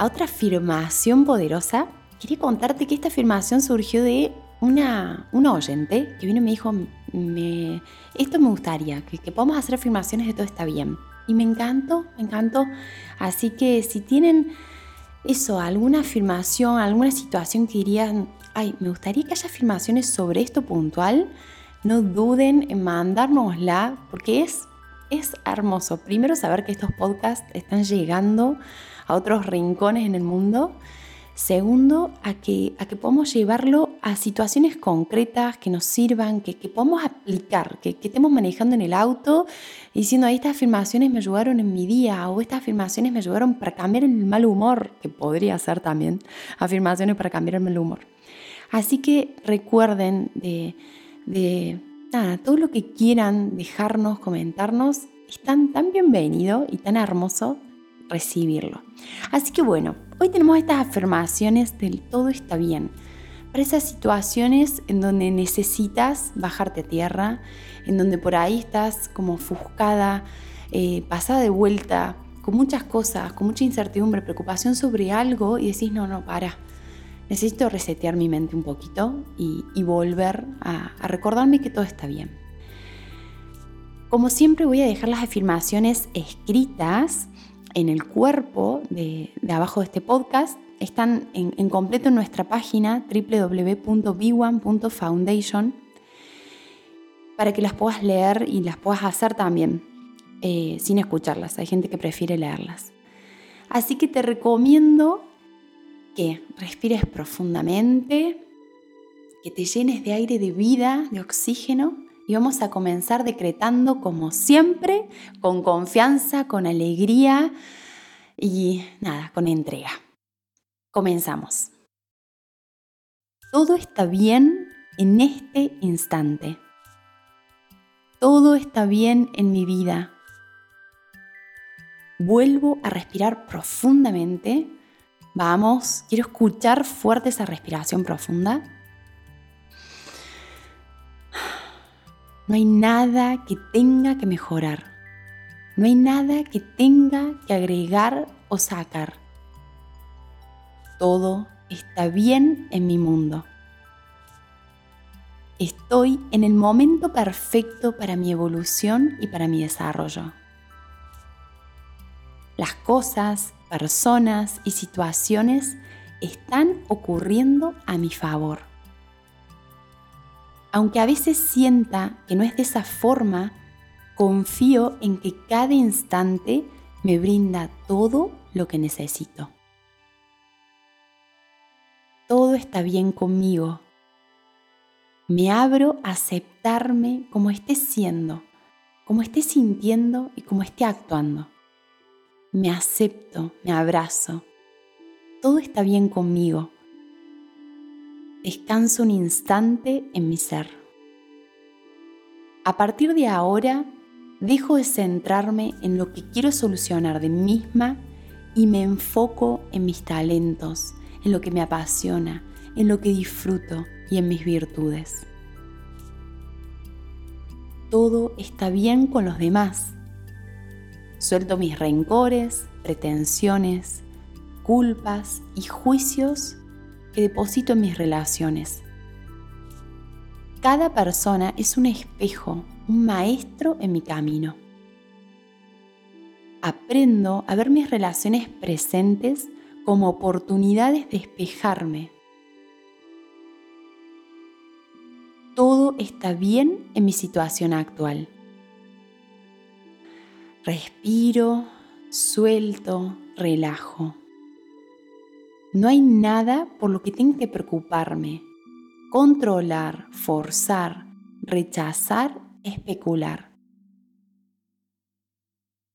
a otra afirmación poderosa. Quería contarte que esta afirmación surgió de una, oyente que vino y me dijo, me, esto me gustaría, que, que podamos hacer afirmaciones de todo está bien. Y me encantó, me encantó. Así que si tienen eso, alguna afirmación, alguna situación que dirían, ay, me gustaría que haya afirmaciones sobre esto puntual, no duden en mandárnosla, porque es, es hermoso. Primero saber que estos podcasts están llegando a otros rincones en el mundo. Segundo, a que, a que podamos llevarlo a situaciones concretas que nos sirvan, que, que podamos aplicar, que, que, estemos manejando en el auto diciendo, ahí estas afirmaciones me ayudaron en mi día o estas afirmaciones me ayudaron para cambiar el mal humor, que podría ser también afirmaciones para cambiar el mal humor. Así que recuerden de, de nada, todo lo que quieran dejarnos, comentarnos, están tan bienvenido y tan hermoso recibirlo. Así que bueno, hoy tenemos estas afirmaciones del todo está bien. Para esas situaciones en donde necesitas bajarte a tierra, en donde por ahí estás como ofuscada, eh, pasada de vuelta, con muchas cosas, con mucha incertidumbre, preocupación sobre algo y decís, no, no, para. Necesito resetear mi mente un poquito y, volver a recordarme que todo está bien. Como siempre voy a dejar las afirmaciones escritas en el cuerpo de, abajo de este podcast están en, completo en nuestra página www.b1.foundation para que las puedas leer y las puedas hacer también eh, sin escucharlas. Hay gente que prefiere leerlas. Así que te recomiendo que respires profundamente, que te llenes de aire de vida, de oxígeno y vamos a comenzar decretando como siempre, con confianza, con alegría y nada, con entrega. Comenzamos. Todo está bien en este instante. Todo está bien en mi vida. Vuelvo a respirar profundamente. Vamos, quiero escuchar fuerte esa respiración profunda. No hay nada que tenga que mejorar. No hay nada que tenga que agregar o sacar. Todo está bien en mi mundo. Estoy en el momento perfecto para mi evolución y para mi desarrollo. Las cosas, personas y situaciones están ocurriendo a mi favor. Aunque a veces sienta que no es de esa forma, confío en que cada instante me brinda todo lo que necesito. Todo está bien conmigo. Me abro a aceptarme como esté siendo, como esté sintiendo y como esté actuando. Me acepto, me abrazo. Todo está bien conmigo descanso un instante en mi ser. A partir de ahora, dejo de centrarme en lo que quiero solucionar de mí misma y me enfoco en mis talentos, en lo que me apasiona, en lo que disfruto y en mis virtudes. Todo está bien con los demás. Suelto mis rencores, pretensiones, culpas y juicios que deposito en mis relaciones. Cada persona es un espejo, un maestro en mi camino. Aprendo a ver mis relaciones presentes como oportunidades de espejarme. Todo está bien en mi situación actual. Respiro, suelto, relajo. No hay nada por lo que tenga que preocuparme, controlar, forzar, rechazar, especular.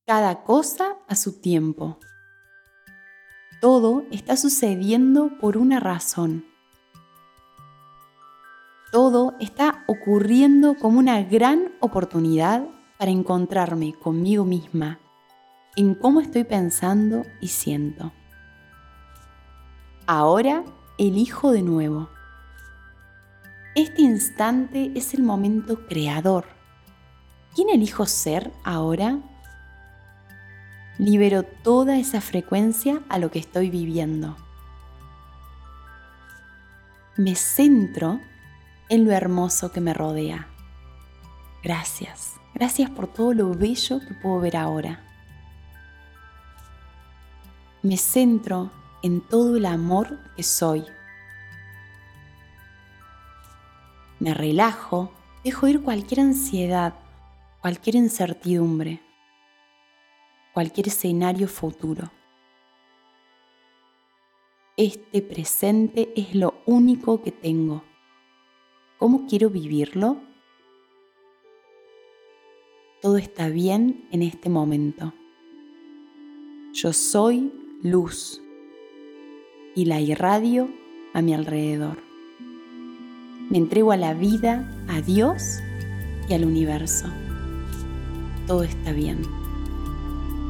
Cada cosa a su tiempo. Todo está sucediendo por una razón. Todo está ocurriendo como una gran oportunidad para encontrarme conmigo misma en cómo estoy pensando y siento. Ahora elijo de nuevo. Este instante es el momento creador. ¿Quién elijo ser ahora? Libero toda esa frecuencia a lo que estoy viviendo. Me centro en lo hermoso que me rodea. Gracias, gracias por todo lo bello que puedo ver ahora. Me centro en todo el amor que soy. Me relajo, dejo ir cualquier ansiedad, cualquier incertidumbre cualquier escenario futuro. Este presente es lo único que tengo. ¿Cómo quiero vivirlo? Todo está bien en este momento. Yo soy luz y la irradio a mi alrededor. Me entrego a la vida, a Dios y al universo. Todo está bien.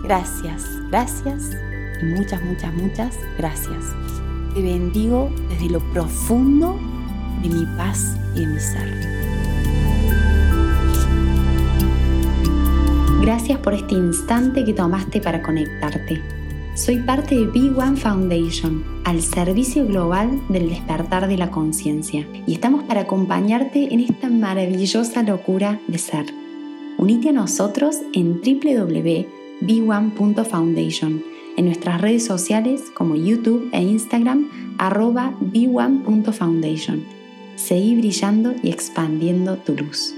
Gracias, gracias y muchas, muchas, muchas gracias. Te bendigo desde lo profundo de mi paz y de mi ser. Gracias por este instante que tomaste para conectarte. Soy parte de Big One Foundation, al servicio global del despertar de la conciencia, y estamos para acompañarte en esta maravillosa locura de ser. Unite a nosotros en www b1.foundation, en nuestras redes sociales como YouTube e Instagram arroba b1.foundation. Seguí brillando y expandiendo tu luz.